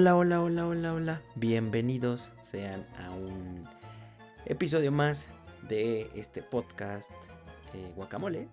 Hola, hola, hola, hola, hola. Bienvenidos sean a un episodio más de este podcast eh, Guacamole.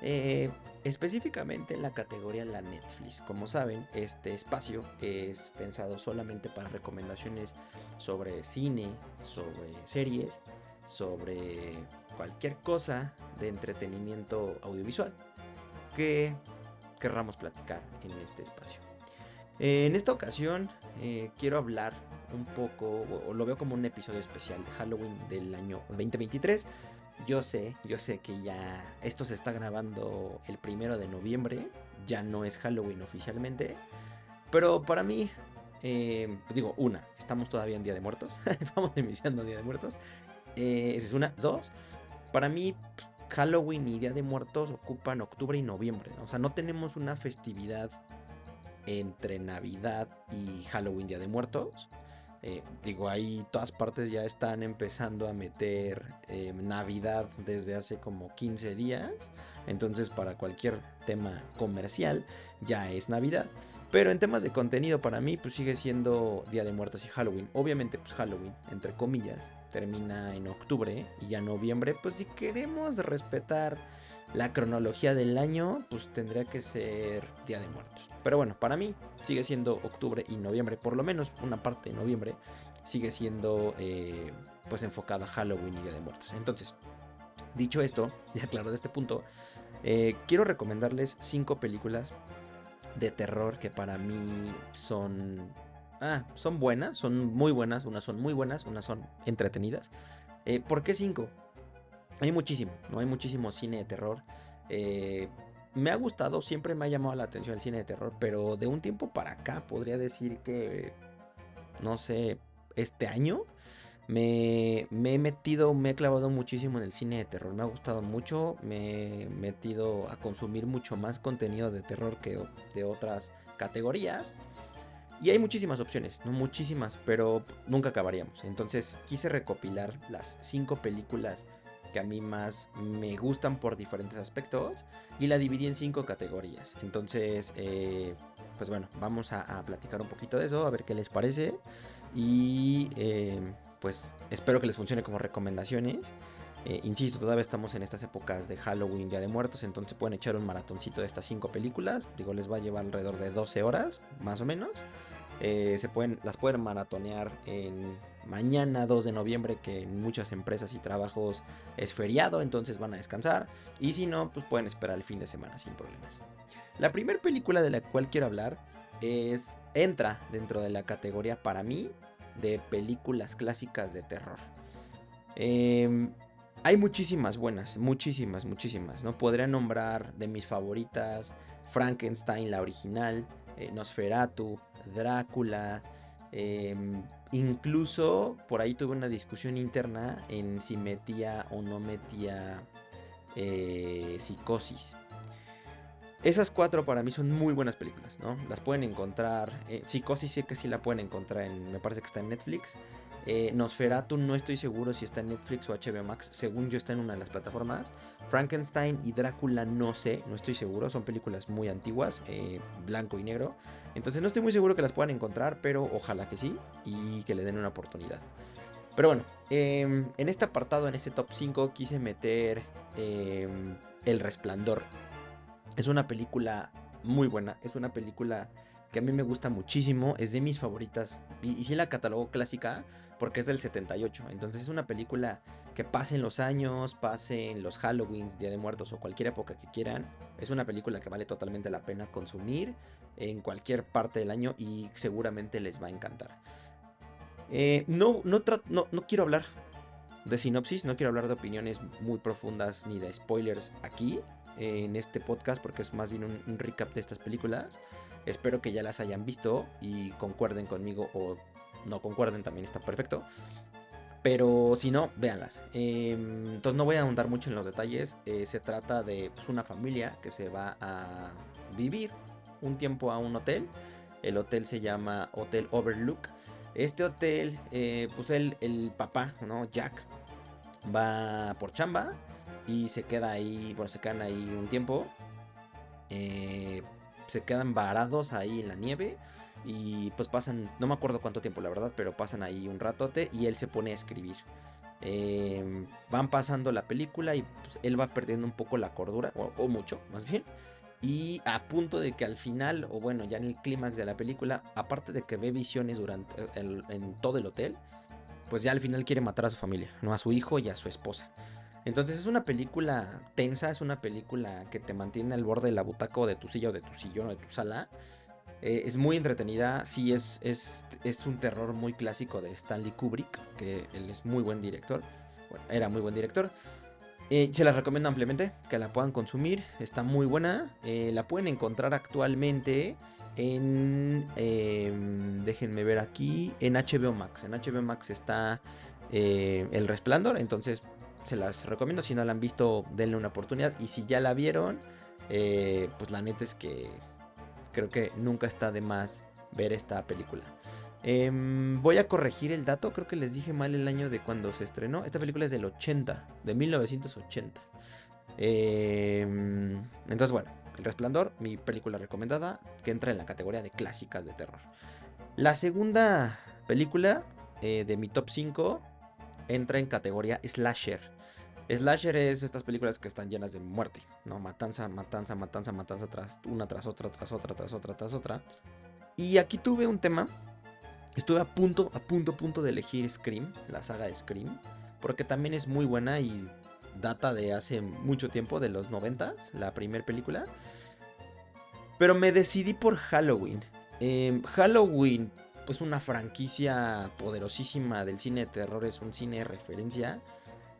Eh, específicamente en la categoría La Netflix. Como saben, este espacio es pensado solamente para recomendaciones sobre cine, sobre series, sobre cualquier cosa de entretenimiento audiovisual que querramos platicar en este espacio. Eh, en esta ocasión eh, quiero hablar un poco, o, lo veo como un episodio especial de Halloween del año 2023. Yo sé, yo sé que ya esto se está grabando el primero de noviembre, ya no es Halloween oficialmente, pero para mí, eh, pues digo, una, estamos todavía en Día de Muertos, estamos iniciando Día de Muertos, esa es una, dos, para mí pues, Halloween y Día de Muertos ocupan octubre y noviembre, o sea, no tenemos una festividad entre Navidad y Halloween Día de Muertos. Eh, digo, ahí todas partes ya están empezando a meter eh, Navidad desde hace como 15 días. Entonces para cualquier tema comercial ya es Navidad. Pero en temas de contenido para mí pues sigue siendo Día de Muertos y Halloween. Obviamente pues Halloween, entre comillas, termina en octubre y ya noviembre. Pues si queremos respetar la cronología del año, pues tendría que ser Día de Muertos. Pero bueno, para mí sigue siendo octubre y noviembre, por lo menos una parte de noviembre sigue siendo eh, pues enfocada a Halloween y Día de Muertos. Entonces, dicho esto, ya claro de este punto, eh, quiero recomendarles cinco películas de terror que para mí son... Ah, son buenas, son muy buenas, unas son muy buenas, unas son entretenidas. Eh, ¿Por qué cinco? Hay muchísimo, ¿no? Hay muchísimo cine de terror. Eh, me ha gustado, siempre me ha llamado la atención el cine de terror, pero de un tiempo para acá podría decir que, no sé, este año me, he metido, me he clavado muchísimo en el cine de terror. Me ha gustado mucho, me he metido a consumir mucho más contenido de terror que de otras categorías. Y hay muchísimas opciones, no muchísimas, pero nunca acabaríamos. Entonces quise recopilar las cinco películas que a mí más me gustan por diferentes aspectos y la dividí en cinco categorías. Entonces, eh, pues bueno, vamos a, platicar un poquito de eso, a ver qué les parece y eh, pues espero que les funcione como recomendaciones. Eh, insisto, todavía estamos en estas épocas de Halloween, Día de Muertos, entonces pueden echar un maratoncito de estas cinco películas. Digo, les va a llevar alrededor de 12 horas, más o menos. se pueden, las pueden maratonear en mañana 2 de noviembre que en muchas empresas y trabajos es feriado, entonces van a descansar. Y si no, pues pueden esperar el fin de semana sin problemas. La primera película de la cual quiero hablar es entra dentro de la categoría para mí de películas clásicas de terror. Em, hay muchísimas buenas, muchísimas, muchísimas. No podría nombrar de mis favoritas Frankenstein, la original, eh, Nosferatu, Drácula. Em, incluso por ahí tuve una discusión interna en si metía o no metía eh, psicosis. Esas cuatro para mí son muy buenas películas, ¿no? Las pueden encontrar. Eh, psicosis sé que sí la pueden encontrar en. Me parece que está en Netflix. Eh, Nosferatu no estoy seguro si está en Netflix o HBO Max. Según yo está en una de las plataformas. Frankenstein y Drácula no sé, no estoy seguro. Son películas muy antiguas, eh, blanco y negro. Entonces no estoy muy seguro que las puedan encontrar, pero ojalá que sí y que le den una oportunidad. Pero bueno, em, en este apartado, en este top 5, quise meter em, El Resplandor. Es una película muy buena, es una película que a mí me gusta muchísimo, es de mis favoritas. Y, y sí la catalogo clásica porque es del 78. Entonces es una película que pase en los años, pase en los Halloween, Día de Muertos o cualquier época que quieran. Es una película que vale totalmente la pena consumir en cualquier parte del año y seguramente les va a encantar. Eh, no, no, no, no quiero hablar de sinopsis, no quiero hablar de opiniones muy profundas ni de spoilers aquí en este podcast porque es más bien un recap de estas películas. Espero que ya las hayan visto y concuerden conmigo o no concuerden también está perfecto. Pero si no, véanlas. Em, entonces no voy a ahondar mucho en los detalles. Eh, se trata de pues, una familia que se va a vivir un tiempo a un hotel. El hotel se llama Hotel Overlook. Este hotel, eh, pues el, el papá, ¿no? Jack, va por chamba y se queda ahí, bueno, se quedan ahí un tiempo. Eh, se quedan varados ahí en la nieve y pues pasan, no me acuerdo cuánto tiempo la verdad, pero pasan ahí un ratote y él se pone a escribir. Em, van pasando la película y pues, él va perdiendo un poco la cordura, o, mucho más bien. Y a punto de que al final, o bueno, ya en el clímax de la película, aparte de que ve visiones durante en todo el hotel, pues ya al final quiere matar a su familia, no a su hijo y a su esposa. Entonces es una película tensa, es una película que te mantiene al borde de la butaca o de tu silla o de tu sillón o de tu sala. Eh, es muy entretenida, sí es, es, es, un terror muy clásico de Stanley Kubrick, que él es muy buen director, bueno, era muy buen director. Eh, se las recomiendo ampliamente, que la puedan consumir, está muy buena, eh, la pueden encontrar actualmente en, em, déjenme ver aquí, en HBO Max, en HBO Max está El Resplandor, entonces se las recomiendo, si no la han visto denle una oportunidad y si ya la vieron, pues la neta es que creo que nunca está de más ver esta película. Em, voy a corregir el dato, creo que les dije mal el año de cuando se estrenó. Esta película es del 80, de 1980. Em, entonces, bueno, El Resplandor, mi película recomendada, que entra en la categoría de clásicas de terror. La segunda película eh, de mi top 5 entra en categoría slasher. Slasher es estas películas que están llenas de muerte, ¿no? Matanza, matanza, matanza, matanza, tras una tras otra, tras otra, tras otra, tras otra. Y aquí tuve un tema. Estuve a punto, a punto, a punto de elegir Scream, la saga de Scream, porque también es muy buena y data de hace mucho tiempo, de los noventas, la primera película. Pero me decidí por Halloween. Em, Halloween, pues una franquicia poderosísima del cine de terror, es un cine de referencia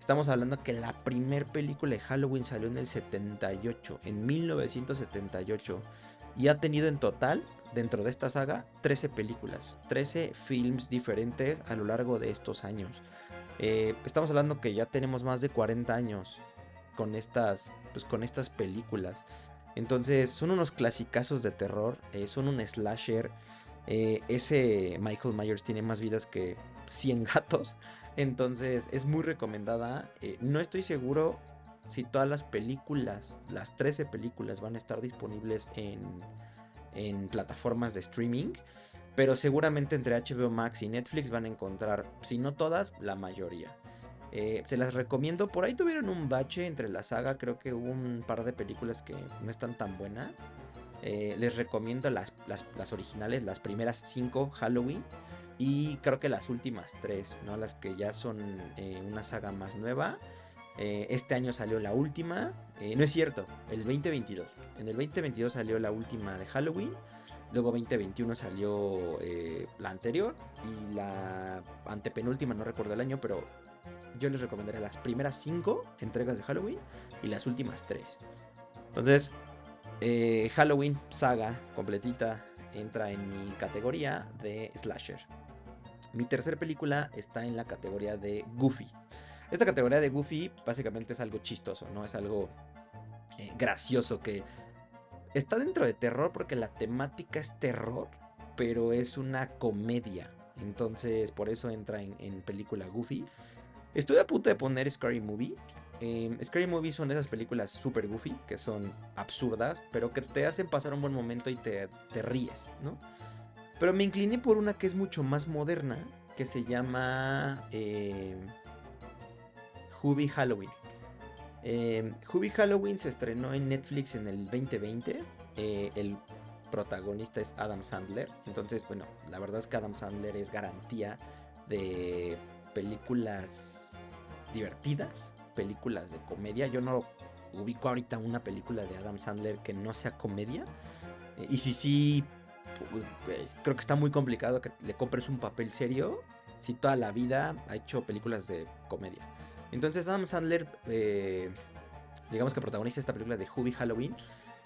Estamos hablando que la primer película de Halloween salió en el 78, en 1978. Y ha tenido en total, dentro de esta saga, 13 películas, 13 films diferentes a lo largo de estos años. Eh, estamos hablando que ya tenemos más de 40 años con estas, pues, con estas películas. Entonces son unos clasicazos de terror, eh, son un slasher. Eh, ese Michael Myers tiene más vidas que 100 gatos. Entonces es muy recomendada. Eh, no estoy seguro si todas las películas, las 13 películas van a estar disponibles en, en plataformas de streaming. Pero seguramente entre HBO Max y Netflix van a encontrar, si no todas, la mayoría. Eh, se las recomiendo. Por ahí tuvieron un bache entre la saga. Creo que hubo un par de películas que no están tan buenas. Eh, les recomiendo las, las, las, originales, las primeras 5 Halloween. Y creo que las últimas tres, ¿no? Las que ya son eh, una saga más nueva. Eh, este año salió la última. Eh, no es cierto, el 2022. En el 2022 salió la última de Halloween. Luego 2021 salió la anterior. Y la antepenúltima, no recuerdo el año, pero yo les recomendaré las primeras cinco entregas de Halloween y las últimas tres. Entonces, Halloween, saga completita, entra en mi categoría de slasher. Mi tercera película está en la categoría de Goofy. Esta categoría de Goofy básicamente es algo chistoso, ¿no? Es algo eh, gracioso que está dentro de terror porque la temática es terror, pero es una comedia. Entonces por eso entra en, película Goofy. Estoy a punto de poner Scary Movie. Eh, Scary Movie son esas películas super goofy, que son absurdas, pero que te hacen pasar un buen momento y te, te ríes, ¿no? Pero me incliné por una que es mucho más moderna, que se llama eh, Halloween. Eh, Halloween se estrenó en Netflix en el 2020. Eh, el protagonista es Adam Sandler. Entonces, bueno, la verdad es que Adam Sandler es garantía de películas divertidas, películas de comedia. Yo no ubico ahorita una película de Adam Sandler que no sea comedia. Eh, y si sí, creo que está muy complicado que le compres un papel serio si toda la vida ha hecho películas de comedia. Entonces Adam Sandler, eh, digamos que protagoniza esta película de Hubie Halloween,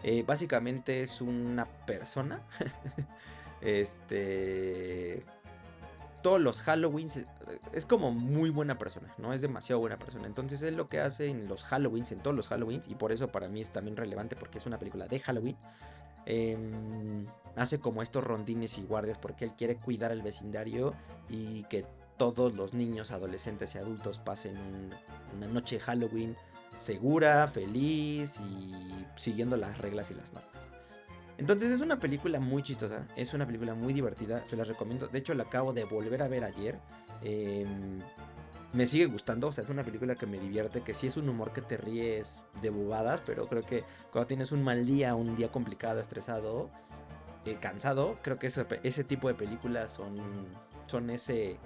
eh, básicamente es una persona, este, todos los Halloween es como muy buena persona, no es demasiado buena persona. Entonces es lo que hace en los Halloweens, en todos los Halloweens, y por eso para mí es también relevante porque es una película de Halloween. Em, hace como estos rondines y guardias porque él quiere cuidar el vecindario y que todos los niños, adolescentes y adultos pasen una noche Halloween segura, feliz y siguiendo las reglas y las normas. Entonces es una película muy chistosa, es una película muy divertida, se la recomiendo. De hecho, la acabo de volver a ver ayer. Em, me sigue gustando, o sea, es una película que me divierte, que sí es un humor que te ríes de bobadas, pero creo que cuando tienes un mal día, un día complicado, estresado, eh, cansado, creo que ese, tipo de películas son, son ese,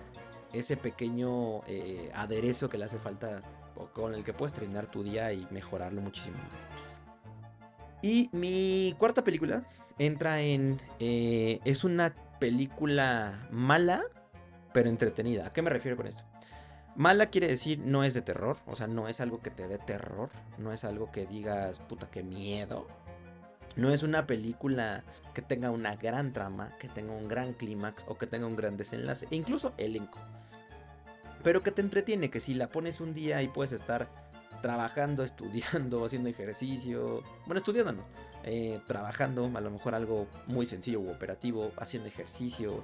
ese pequeño eh, aderezo que le hace falta o con el que puedes terminar tu día y mejorarlo muchísimo más. Y mi cuarta película entra en... Eh, es una película mala, pero entretenida. ¿A qué me refiero con esto? Mala quiere decir no es de terror, o sea, no es algo que te dé terror, no es algo que digas, puta, qué miedo. No es una película que tenga una gran trama, que tenga un gran clímax o que tenga un gran desenlace, incluso elenco. Pero que te entretiene, que si la pones un día y puedes estar trabajando, estudiando, haciendo ejercicio, bueno, estudiando no, eh, trabajando, a lo mejor algo muy sencillo u operativo, haciendo ejercicio,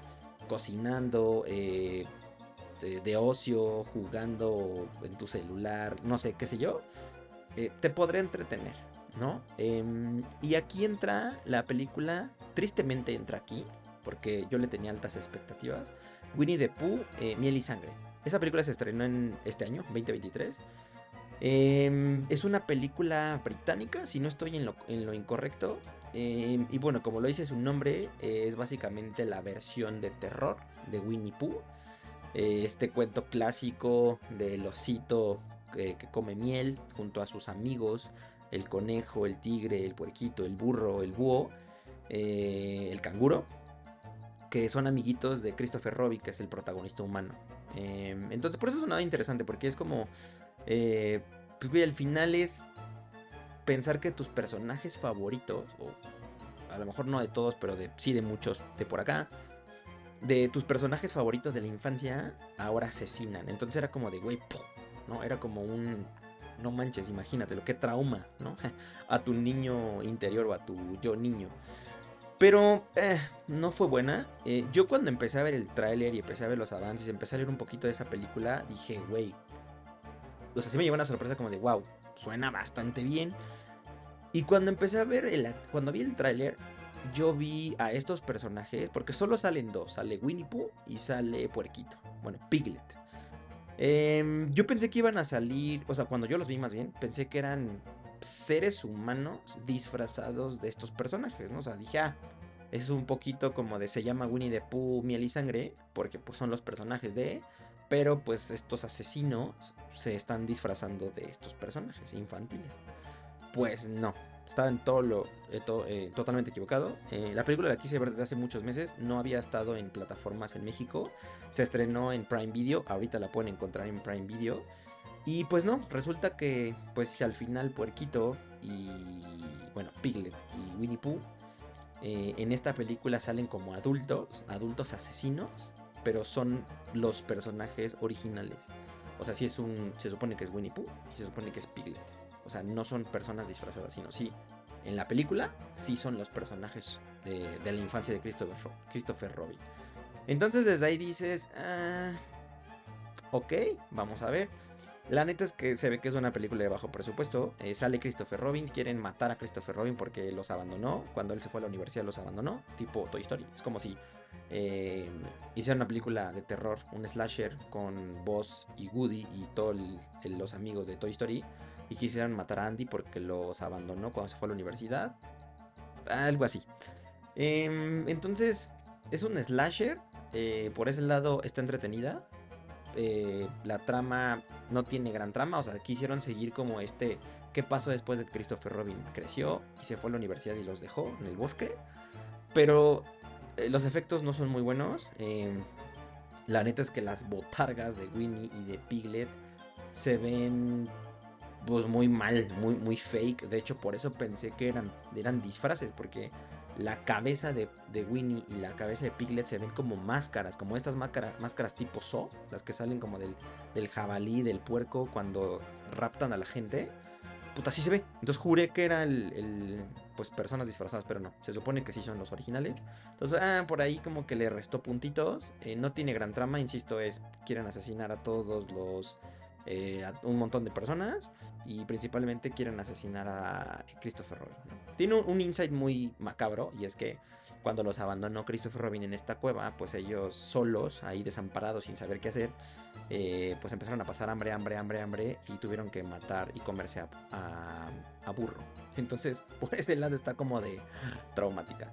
cocinando, eh, de, ocio, jugando en tu celular, no sé, qué sé yo, eh, te podré entretener, ¿no? Em, y aquí entra la película, tristemente entra aquí, porque yo le tenía altas expectativas, Winnie the Pooh, Miel y Sangre. Esa película se estrenó en este año, 2023. Em, es una película británica, si no estoy en lo, incorrecto. Em, y bueno, como lo dice su nombre, es básicamente la versión de terror de Winnie Pooh. Eh, este cuento clásico del osito que come miel junto a sus amigos, el conejo, el tigre, el puerquito, el burro, el búho, eh, el canguro, que son amiguitos de Christopher Robin, que es el protagonista humano. Em, entonces, por eso es nada interesante, porque es como, eh, pues, al final es pensar que tus personajes favoritos, o a lo mejor no de todos, pero sí de muchos de por acá, de tus personajes favoritos de la infancia ahora asesinan. Entonces era como de, güey, ¿no? Era como un, no manches, imagínate, lo que trauma, ¿no? a tu niño interior o a tu yo niño. Pero eh, no fue buena. Eh, yo cuando empecé a ver el tráiler y empecé a ver los avances, empecé a leer un poquito de esa película, dije, güey. O sea, sí me llevó una sorpresa como de, wow, suena bastante bien. Y cuando empecé a ver el, cuando vi el tráiler, yo vi a estos personajes, porque solo salen dos, sale Winnie Pooh y sale Puerquito, bueno, Piglet. Em, yo pensé que iban a salir, o sea, cuando yo los vi más bien, pensé que eran seres humanos disfrazados de estos personajes, ¿no? O sea, dije, ah, es un poquito como de se llama Winnie the Pooh, miel y sangre, porque pues son los personajes de, pero pues estos asesinos se están disfrazando de estos personajes infantiles. Pues no, estaba en todo lo eh, eh, totalmente equivocado. Eh, la película la quise ver desde hace muchos meses, no había estado en plataformas en México, se estrenó en Prime Video, ahorita la pueden encontrar en Prime Video. Y pues no, resulta que pues al final Puerquito y bueno, Piglet y Winnie Pooh en esta película salen como adultos, adultos asesinos, pero son los personajes originales. O sea, sí es un se supone que es Winnie Pooh y se supone que es Piglet. O sea, no son personas disfrazadas, sino sí. En la película sí son los personajes de, la infancia de Christopher, Christopher Robin. Entonces desde ahí dices, ah, ok, vamos a ver. La neta es que se ve que es una película de bajo presupuesto. Eh, sale Christopher Robin, quieren matar a Christopher Robin porque los abandonó. Cuando él se fue a la universidad los abandonó, tipo Toy Story. Es como si eh, hicieran una película de terror, un slasher con Buzz y Woody y todos los amigos de Toy Story y quisieran matar a Andy porque los abandonó cuando se fue a la universidad. Algo así. Em, entonces, es un slasher. Eh, por ese lado está entretenida. Eh, la trama no tiene gran trama. O sea, quisieron seguir como este. ¿Qué pasó después de que Christopher Robin creció y se fue a la universidad y los dejó en el bosque? Pero eh, los efectos no son muy buenos. Em, la neta es que las botargas de Winnie y de Piglet se ven pues muy mal, muy, muy fake. De hecho, por eso pensé que eran, eran disfraces, porque la cabeza de, Winnie y la cabeza de Piglet se ven como máscaras, como estas máscaras, tipo So, las que salen como del, del jabalí, del puerco, cuando raptan a la gente. Puta, así se ve. Entonces juré que eran el, pues personas disfrazadas, pero no. Se supone que sí son los originales. Entonces, ah, por ahí como que le restó puntitos. Eh, no tiene gran trama, insisto, es quieren asesinar a todos los eh, un montón de personas y principalmente quieren asesinar a Christopher Robin. Tiene un, insight muy macabro y es que cuando los abandonó Christopher Robin en esta cueva, pues ellos solos, ahí desamparados, sin saber qué hacer, eh, pues empezaron a pasar hambre, hambre, hambre, hambre y tuvieron que matar y comerse a, a, burro. Entonces, por ese lado está como de traumática.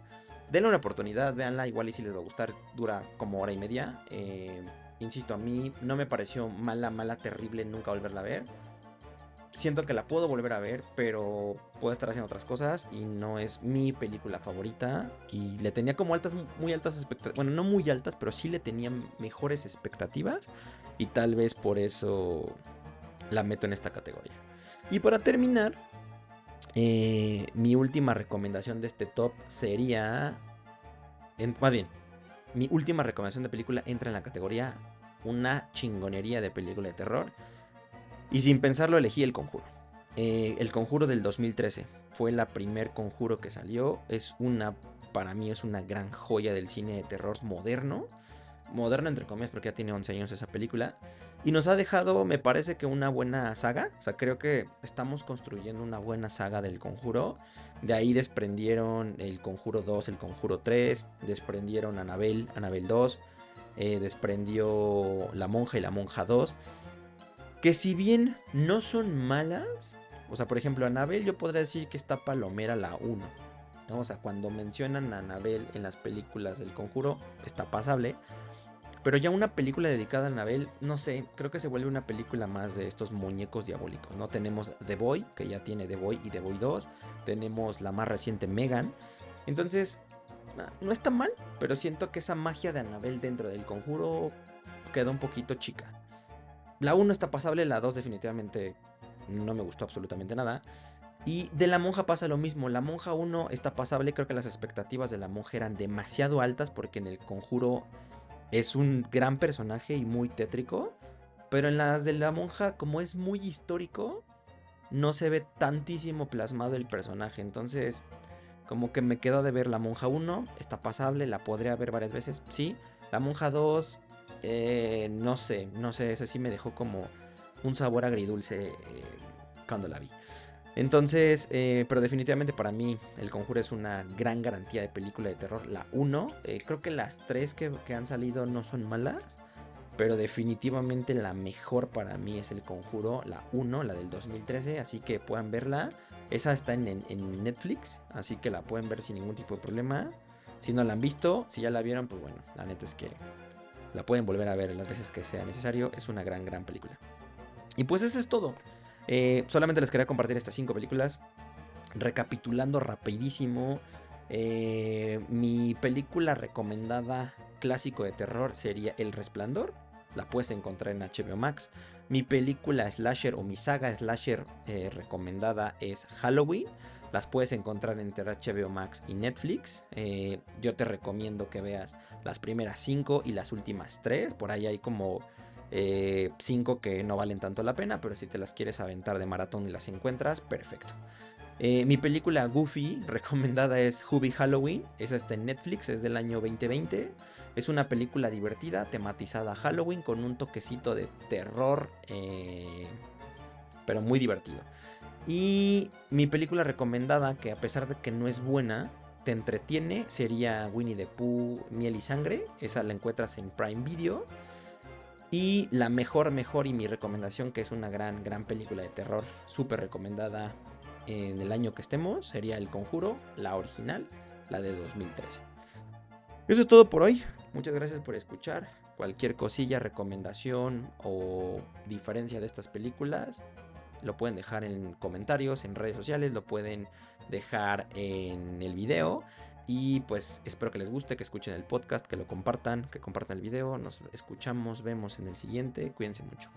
Denle una oportunidad, véanla, igual y si les va a gustar, dura como hora y media. Eh, insisto, a mí no me pareció mala, mala, terrible nunca volverla a ver siento que la puedo volver a ver, pero puedo estar haciendo otras cosas y no es mi película favorita. Y le tenía como altas, muy altas expectativas. Bueno, no muy altas, pero sí le tenía mejores expectativas. Y tal vez por eso la meto en esta categoría. Y para terminar, eh, mi última recomendación de este top sería. Más bien, mi última recomendación de película entra en la categoría una chingonería de película de terror y sin pensarlo elegí El Conjuro. Eh, el Conjuro del 2013 fue la primer conjuro que salió. Es una, para mí es una gran joya del cine de terror moderno. Moderno entre comillas porque ya tiene 11 años esa película. Y nos ha dejado, me parece que una buena saga. O sea, creo que estamos construyendo una buena saga del conjuro. De ahí desprendieron el conjuro 2, el conjuro 3. Desprendieron Anabel, Anabel 2. Eh, desprendió La monja y la monja 2 que si bien no son malas, o sea, por ejemplo, Anabel yo podría decir que está palomera la 1. ¿no? O sea, cuando mencionan a Anabel en las películas del conjuro, está pasable. Pero ya una película dedicada a Anabel, no sé, creo que se vuelve una película más de estos muñecos diabólicos, ¿no? Tenemos The Boy, que ya tiene The Boy y The Boy 2. Tenemos la más reciente Megan. Entonces, no está mal, pero siento que esa magia de Anabel dentro del conjuro queda un poquito chica. La 1 está pasable, la 2 definitivamente no me gustó absolutamente nada. Y de la monja pasa lo mismo. La monja 1 está pasable. Creo que las expectativas de la monja eran demasiado altas porque en el conjuro es un gran personaje y muy tétrico. Pero en las de la monja, como es muy histórico, no se ve tantísimo plasmado el personaje. Entonces, como que me quedo de ver la monja 1. Está pasable, la podría ver varias veces. Sí. La monja 2 eh, no sé, no sé, ese sí me dejó como un sabor agridulce eh, cuando la vi. Entonces, eh, pero definitivamente para mí El Conjuro es una gran garantía de película de terror. La 1, creo que las 3 que, han salido no son malas, pero definitivamente la mejor para mí es El Conjuro, la 1, la del 2013, así que puedan verla. Esa está en, Netflix, así que la pueden ver sin ningún tipo de problema. Si no la han visto, si ya la vieron, pues bueno, la neta es que la pueden volver a ver las veces que sea necesario. Es una gran, gran película. Y pues eso es todo. Eh, solamente les quería compartir estas cinco películas. Recapitulando rapidísimo. Eh, mi película recomendada clásico de terror sería El Resplandor. La puedes encontrar en HBO Max. Mi película slasher o mi saga slasher eh, recomendada es Halloween. Las puedes encontrar entre HBO Max y Netflix. Eh, yo te recomiendo que veas las primeras 5 y las últimas 3. Por ahí hay como 5 eh, que no valen tanto la pena, pero si te las quieres aventar de maratón y las encuentras, perfecto. Eh, mi película Goofy recomendada es Hubie Halloween. Esa está en Netflix, es del año 2020. Es una película divertida, tematizada a Halloween, con un toquecito de terror, pero muy divertido. Y mi película recomendada, que a pesar de que no es buena, te entretiene, sería Winnie the Pooh, Miel y Sangre. Esa la encuentras en Prime Video. Y la mejor, mejor y mi recomendación, que es una gran, gran película de terror, súper recomendada en el año que estemos, sería El Conjuro, la original, la de 2013. Eso es todo por hoy. Muchas gracias por escuchar. Cualquier cosilla, recomendación o diferencia de estas películas, lo pueden dejar en comentarios, en redes sociales, lo pueden dejar en el video. Y pues espero que les guste, que escuchen el podcast, que lo compartan, que compartan el video. Nos escuchamos, vemos en el siguiente. Cuídense mucho.